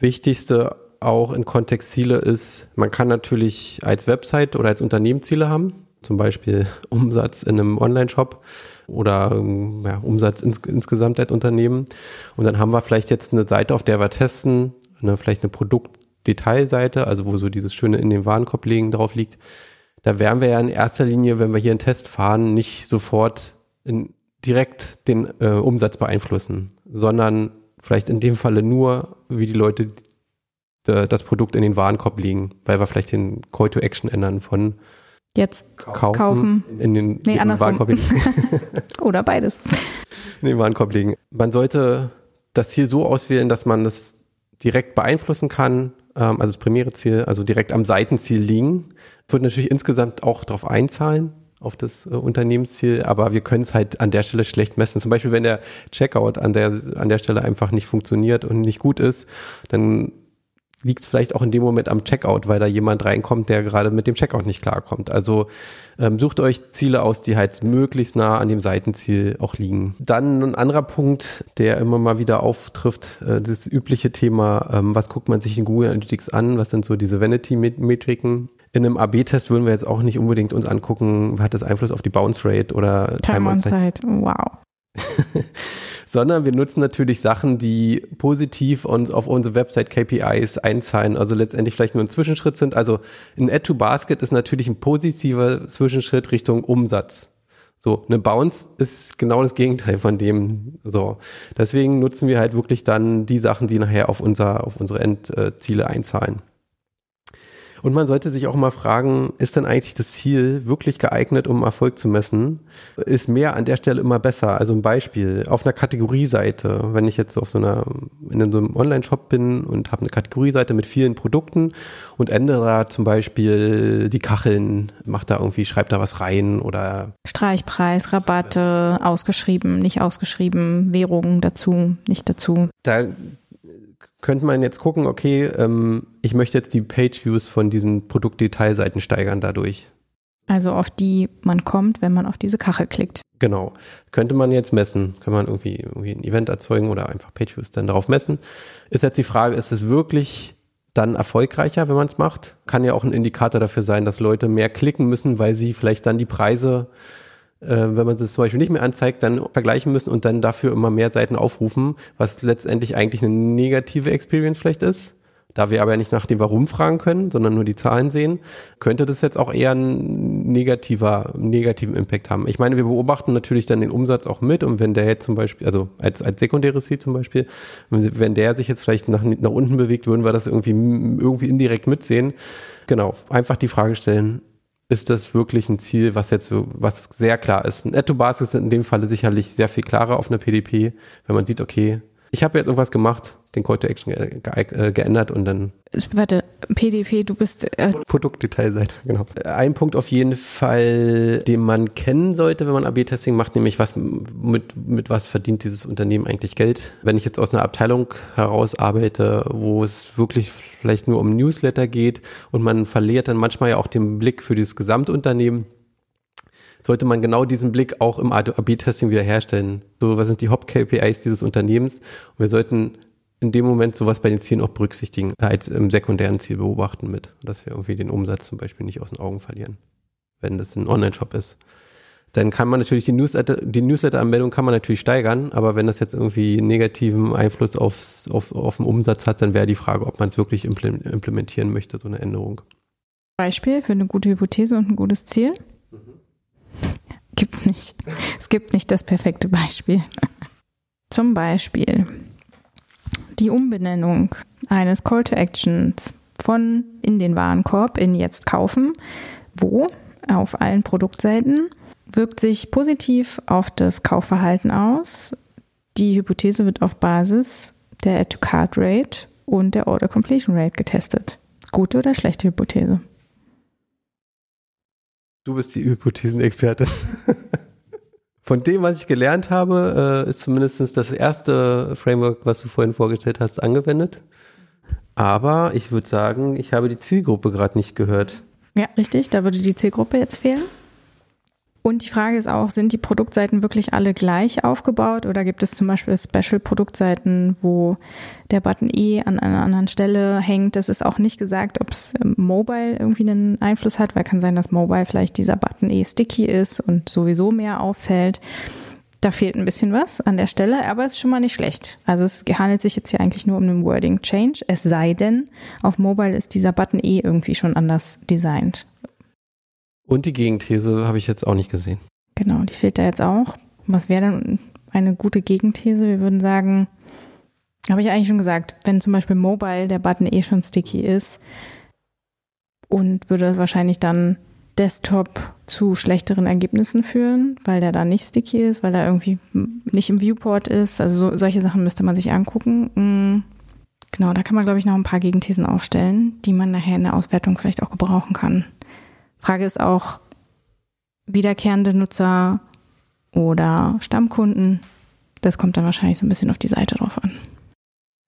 Wichtigste auch in Kontext Ziele ist, man kann natürlich als Website oder als Unternehmen Ziele haben, zum Beispiel Umsatz in einem Online-Shop oder ja, Umsatz ins, insgesamt als Unternehmen. Und dann haben wir vielleicht jetzt eine Seite, auf der wir testen, eine, vielleicht eine Produktdetailseite, also wo so dieses schöne in den Warenkorb legen drauf liegt. Da wären wir ja in erster Linie, wenn wir hier einen Test fahren, nicht sofort in, direkt den äh, Umsatz beeinflussen, sondern vielleicht in dem Falle nur, wie die Leute das Produkt in den Warenkorb legen, weil wir vielleicht den Call to Action ändern von jetzt kaufen, kaufen. in den, nee, in den Warenkorb legen. Oder beides. In den Warenkorb legen. Man sollte das Ziel so auswählen, dass man das direkt beeinflussen kann, also das primäre Ziel, also direkt am Seitenziel liegen. Wird natürlich insgesamt auch darauf einzahlen, auf das äh, Unternehmensziel, aber wir können es halt an der Stelle schlecht messen. Zum Beispiel, wenn der Checkout an der, an der Stelle einfach nicht funktioniert und nicht gut ist, dann liegt es vielleicht auch in dem Moment am Checkout, weil da jemand reinkommt, der gerade mit dem Checkout nicht klarkommt. Also ähm, sucht euch Ziele aus, die halt möglichst nah an dem Seitenziel auch liegen. Dann ein anderer Punkt, der immer mal wieder auftrifft, äh, das übliche Thema, ähm, was guckt man sich in Google Analytics an, was sind so diese Vanity-Metriken. In einem AB-Test würden wir jetzt auch nicht unbedingt uns angucken, hat das Einfluss auf die Bounce Rate oder Time, Time on Site. Wow. sondern wir nutzen natürlich Sachen, die positiv uns auf unsere Website KPIs einzahlen, also letztendlich vielleicht nur ein Zwischenschritt sind. Also ein Add-to-Basket ist natürlich ein positiver Zwischenschritt Richtung Umsatz. So, eine Bounce ist genau das Gegenteil von dem. So, deswegen nutzen wir halt wirklich dann die Sachen, die nachher auf unser, auf unsere Endziele einzahlen. Und man sollte sich auch mal fragen, ist denn eigentlich das Ziel wirklich geeignet, um Erfolg zu messen? Ist mehr an der Stelle immer besser? Also ein Beispiel, auf einer Kategorieseite, wenn ich jetzt auf so einer, in so einem Online-Shop bin und habe eine Kategorieseite mit vielen Produkten und ändere da zum Beispiel die Kacheln, macht da irgendwie, schreibt da was rein oder Streichpreis, Rabatte, ausgeschrieben, nicht ausgeschrieben, Währungen dazu, nicht dazu. Da könnte man jetzt gucken, okay, ähm, ich möchte jetzt die Page-Views von diesen Produktdetailseiten steigern dadurch. Also auf die man kommt, wenn man auf diese Kachel klickt. Genau. Könnte man jetzt messen. Kann man irgendwie, irgendwie ein Event erzeugen oder einfach Page-Views dann darauf messen. Ist jetzt die Frage, ist es wirklich dann erfolgreicher, wenn man es macht? Kann ja auch ein Indikator dafür sein, dass Leute mehr klicken müssen, weil sie vielleicht dann die Preise wenn man es zum Beispiel nicht mehr anzeigt, dann vergleichen müssen und dann dafür immer mehr Seiten aufrufen, was letztendlich eigentlich eine negative Experience vielleicht ist. Da wir aber nicht nach dem Warum fragen können, sondern nur die Zahlen sehen, könnte das jetzt auch eher einen negativer, negativen Impact haben. Ich meine, wir beobachten natürlich dann den Umsatz auch mit und wenn der jetzt zum Beispiel, also als, als sekundäres Ziel zum Beispiel, wenn der sich jetzt vielleicht nach, nach unten bewegt, würden wir das irgendwie, irgendwie indirekt mitsehen. Genau, einfach die Frage stellen, ist das wirklich ein Ziel, was jetzt was sehr klar ist. Add-to-Basket ist in dem Falle sicherlich sehr viel klarer auf einer PDP, wenn man sieht, okay, ich habe jetzt irgendwas gemacht, den Call to Action ge ge geändert und dann. Warte, PDP, du bist. Äh Produktdetailseite, genau. Ein Punkt auf jeden Fall, den man kennen sollte, wenn man AB-Testing macht, nämlich was mit, mit was verdient dieses Unternehmen eigentlich Geld. Wenn ich jetzt aus einer Abteilung heraus arbeite, wo es wirklich vielleicht nur um Newsletter geht und man verliert dann manchmal ja auch den Blick für dieses Gesamtunternehmen sollte man genau diesen Blick auch im AB-Testing wiederherstellen. So, was sind die Hop-KPIs dieses Unternehmens? Und wir sollten in dem Moment sowas bei den Zielen auch berücksichtigen, als im sekundären Ziel beobachten mit, dass wir irgendwie den Umsatz zum Beispiel nicht aus den Augen verlieren, wenn das ein Online-Shop ist. Dann kann man natürlich die Newsletter, die Newsletter-Anmeldung kann man natürlich steigern, aber wenn das jetzt irgendwie negativen Einfluss aufs, auf, auf den Umsatz hat, dann wäre die Frage, ob man es wirklich implementieren möchte, so eine Änderung. Beispiel für eine gute Hypothese und ein gutes Ziel? Gibt's nicht. Es gibt nicht das perfekte Beispiel. Zum Beispiel die Umbenennung eines Call to Actions von in den Warenkorb in jetzt kaufen, wo auf allen Produktseiten wirkt sich positiv auf das Kaufverhalten aus. Die Hypothese wird auf Basis der Add-to-Card Rate und der Order Completion Rate getestet. Gute oder schlechte Hypothese? Du bist die Hypothesenexpertin. Von dem, was ich gelernt habe, äh, ist zumindest das erste Framework, was du vorhin vorgestellt hast, angewendet. Aber ich würde sagen, ich habe die Zielgruppe gerade nicht gehört. Ja, richtig. Da würde die Zielgruppe jetzt fehlen. Und die Frage ist auch, sind die Produktseiten wirklich alle gleich aufgebaut oder gibt es zum Beispiel Special-Produktseiten, wo der Button E an einer anderen Stelle hängt? Das ist auch nicht gesagt, ob es ähm, Mobile irgendwie einen Einfluss hat, weil kann sein, dass Mobile vielleicht dieser Button E sticky ist und sowieso mehr auffällt. Da fehlt ein bisschen was an der Stelle, aber es ist schon mal nicht schlecht. Also es handelt sich jetzt hier eigentlich nur um einen Wording Change, es sei denn, auf Mobile ist dieser Button E irgendwie schon anders designt. Und die Gegenthese habe ich jetzt auch nicht gesehen. Genau, die fehlt da jetzt auch. Was wäre denn eine gute Gegenthese? Wir würden sagen, habe ich eigentlich schon gesagt, wenn zum Beispiel Mobile der Button eh schon sticky ist und würde das wahrscheinlich dann Desktop zu schlechteren Ergebnissen führen, weil der da nicht sticky ist, weil er irgendwie nicht im Viewport ist. Also so, solche Sachen müsste man sich angucken. Mm, genau, da kann man, glaube ich, noch ein paar Gegenthesen aufstellen, die man nachher in der Auswertung vielleicht auch gebrauchen kann. Frage ist auch, wiederkehrende Nutzer oder Stammkunden. Das kommt dann wahrscheinlich so ein bisschen auf die Seite drauf an.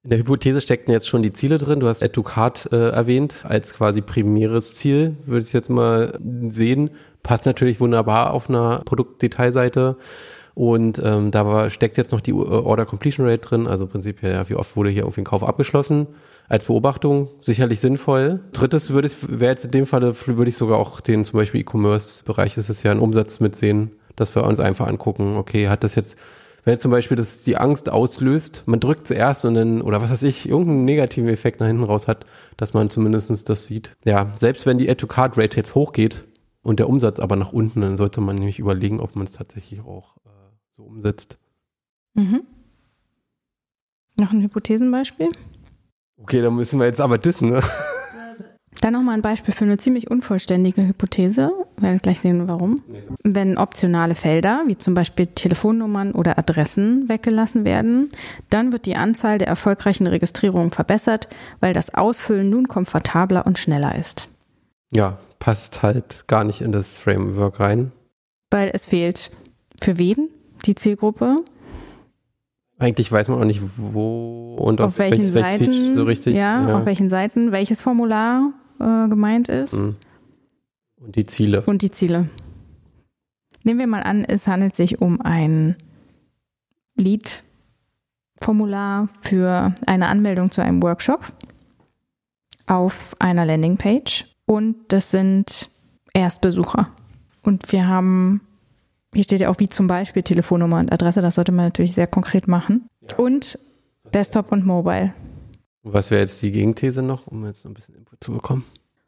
In der Hypothese steckten jetzt schon die Ziele drin. Du hast Educard äh, erwähnt als quasi primäres Ziel, würde ich jetzt mal sehen. Passt natürlich wunderbar auf einer Produktdetailseite. Und ähm, da war, steckt jetzt noch die Order Completion Rate drin, also prinzipiell, ja, wie oft wurde hier irgendwie ein Kauf abgeschlossen als Beobachtung sicherlich sinnvoll. Drittes würde ich, wäre jetzt in dem Falle, würde ich sogar auch den zum Beispiel E-Commerce-Bereich, ist es ja ein Umsatz mitsehen, dass wir uns einfach angucken, okay, hat das jetzt, wenn jetzt zum Beispiel das die Angst auslöst, man drückt zuerst und dann, oder was weiß ich, irgendeinen negativen Effekt nach hinten raus hat, dass man zumindestens das sieht. Ja, selbst wenn die Add-to-Card-Rate jetzt hochgeht und der Umsatz aber nach unten, dann sollte man nämlich überlegen, ob man es tatsächlich auch äh, so umsetzt. Mhm. Noch ein Hypothesenbeispiel? Okay, dann müssen wir jetzt aber dissen, ne? Dann nochmal ein Beispiel für eine ziemlich unvollständige Hypothese. Wir werden gleich sehen, warum. Wenn optionale Felder, wie zum Beispiel Telefonnummern oder Adressen, weggelassen werden, dann wird die Anzahl der erfolgreichen Registrierungen verbessert, weil das Ausfüllen nun komfortabler und schneller ist. Ja, passt halt gar nicht in das Framework rein. Weil es fehlt für wen die Zielgruppe? Eigentlich weiß man auch nicht, wo und auf, auf welchen welches, Seiten, welches so richtig. Ja, ja, auf welchen Seiten welches Formular äh, gemeint ist. Mhm. Und die Ziele. Und die Ziele. Nehmen wir mal an, es handelt sich um ein Lead-Formular für eine Anmeldung zu einem Workshop auf einer Landingpage. Und das sind Erstbesucher. Und wir haben hier steht ja auch wie zum Beispiel Telefonnummer und Adresse, das sollte man natürlich sehr konkret machen. Ja. Und Desktop und Mobile. Was wäre jetzt die Gegenthese noch, um jetzt ein bisschen Input zu bekommen?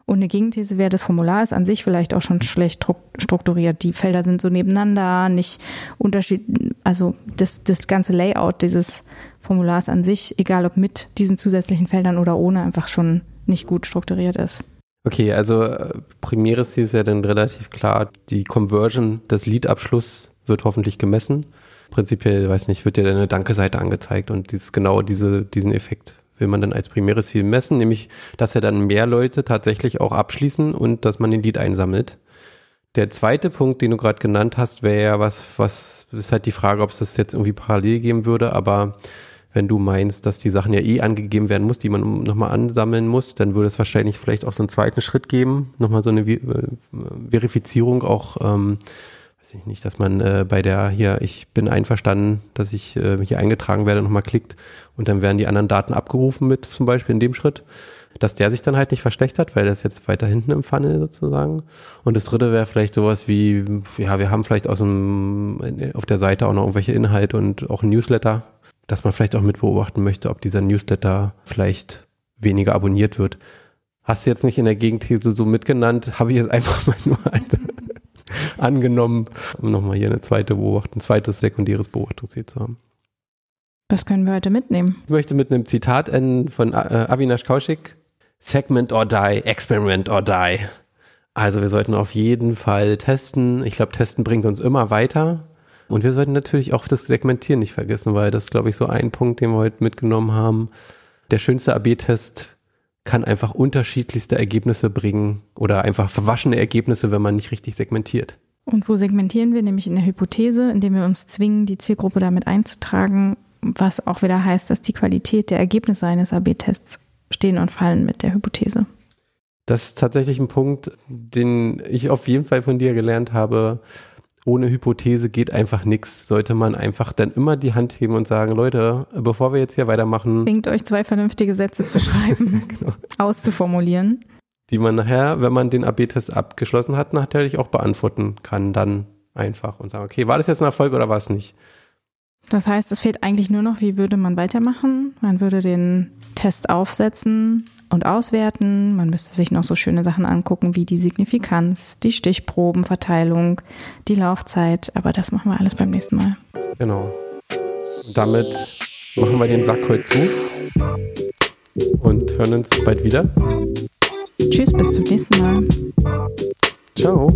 Und eine Gegenthese wäre, das Formular ist an sich vielleicht auch schon schlecht strukturiert. Die Felder sind so nebeneinander, nicht unterschied, also das, das ganze Layout dieses Formulars an sich, egal ob mit diesen zusätzlichen Feldern oder ohne, einfach schon nicht gut strukturiert ist. Okay, also äh, primäres Ziel ist ja dann relativ klar, die Conversion des Lead-Abschluss wird hoffentlich gemessen. Prinzipiell, weiß nicht, wird ja dann eine Danke-Seite angezeigt und dieses, genau diese, diesen Effekt will man dann als primäres Ziel messen, nämlich, dass ja dann mehr Leute tatsächlich auch abschließen und dass man den Lead einsammelt. Der zweite Punkt, den du gerade genannt hast, wäre ja was, was, ist halt die Frage, ob es das jetzt irgendwie parallel geben würde, aber wenn du meinst, dass die Sachen ja eh angegeben werden muss, die man nochmal ansammeln muss, dann würde es wahrscheinlich vielleicht auch so einen zweiten Schritt geben, nochmal so eine äh, Verifizierung auch, ähm, weiß ich nicht, dass man äh, bei der hier, ich bin einverstanden, dass ich äh, hier eingetragen werde, nochmal klickt und dann werden die anderen Daten abgerufen mit zum Beispiel in dem Schritt, dass der sich dann halt nicht verschlechtert, weil das jetzt weiter hinten im Funnel sozusagen. Und das dritte wäre vielleicht sowas wie, ja, wir haben vielleicht aus dem, auf der Seite auch noch irgendwelche Inhalte und auch ein Newsletter, dass man vielleicht auch mit beobachten möchte, ob dieser Newsletter vielleicht weniger abonniert wird. Hast du jetzt nicht in der Gegenthese so mitgenannt, habe ich jetzt einfach mal nur angenommen, um nochmal hier eine zweite Beobachtung, ein zweites sekundäres Beobachtungsziel zu haben. Das können wir heute mitnehmen. Ich möchte mit einem Zitat enden von äh, Avinash Kaushik. Segment or die, experiment or die. Also wir sollten auf jeden Fall testen. Ich glaube, testen bringt uns immer weiter. Und wir sollten natürlich auch das Segmentieren nicht vergessen, weil das, glaube ich, so ein Punkt, den wir heute mitgenommen haben. Der schönste AB-Test kann einfach unterschiedlichste Ergebnisse bringen oder einfach verwaschene Ergebnisse, wenn man nicht richtig segmentiert. Und wo segmentieren wir? Nämlich in der Hypothese, indem wir uns zwingen, die Zielgruppe damit einzutragen, was auch wieder heißt, dass die Qualität der Ergebnisse eines AB-Tests stehen und fallen mit der Hypothese. Das ist tatsächlich ein Punkt, den ich auf jeden Fall von dir gelernt habe. Ohne Hypothese geht einfach nichts. Sollte man einfach dann immer die Hand heben und sagen, Leute, bevor wir jetzt hier weitermachen. Winkt euch zwei vernünftige Sätze zu schreiben, genau. auszuformulieren. Die man nachher, wenn man den AB-Test abgeschlossen hat, natürlich auch beantworten kann, dann einfach und sagen, okay, war das jetzt ein Erfolg oder war es nicht? Das heißt, es fehlt eigentlich nur noch, wie würde man weitermachen? Man würde den Test aufsetzen, und auswerten. Man müsste sich noch so schöne Sachen angucken wie die Signifikanz, die Stichprobenverteilung, die Laufzeit. Aber das machen wir alles beim nächsten Mal. Genau. Damit machen wir den Sack heute zu und hören uns bald wieder. Tschüss, bis zum nächsten Mal. Ciao.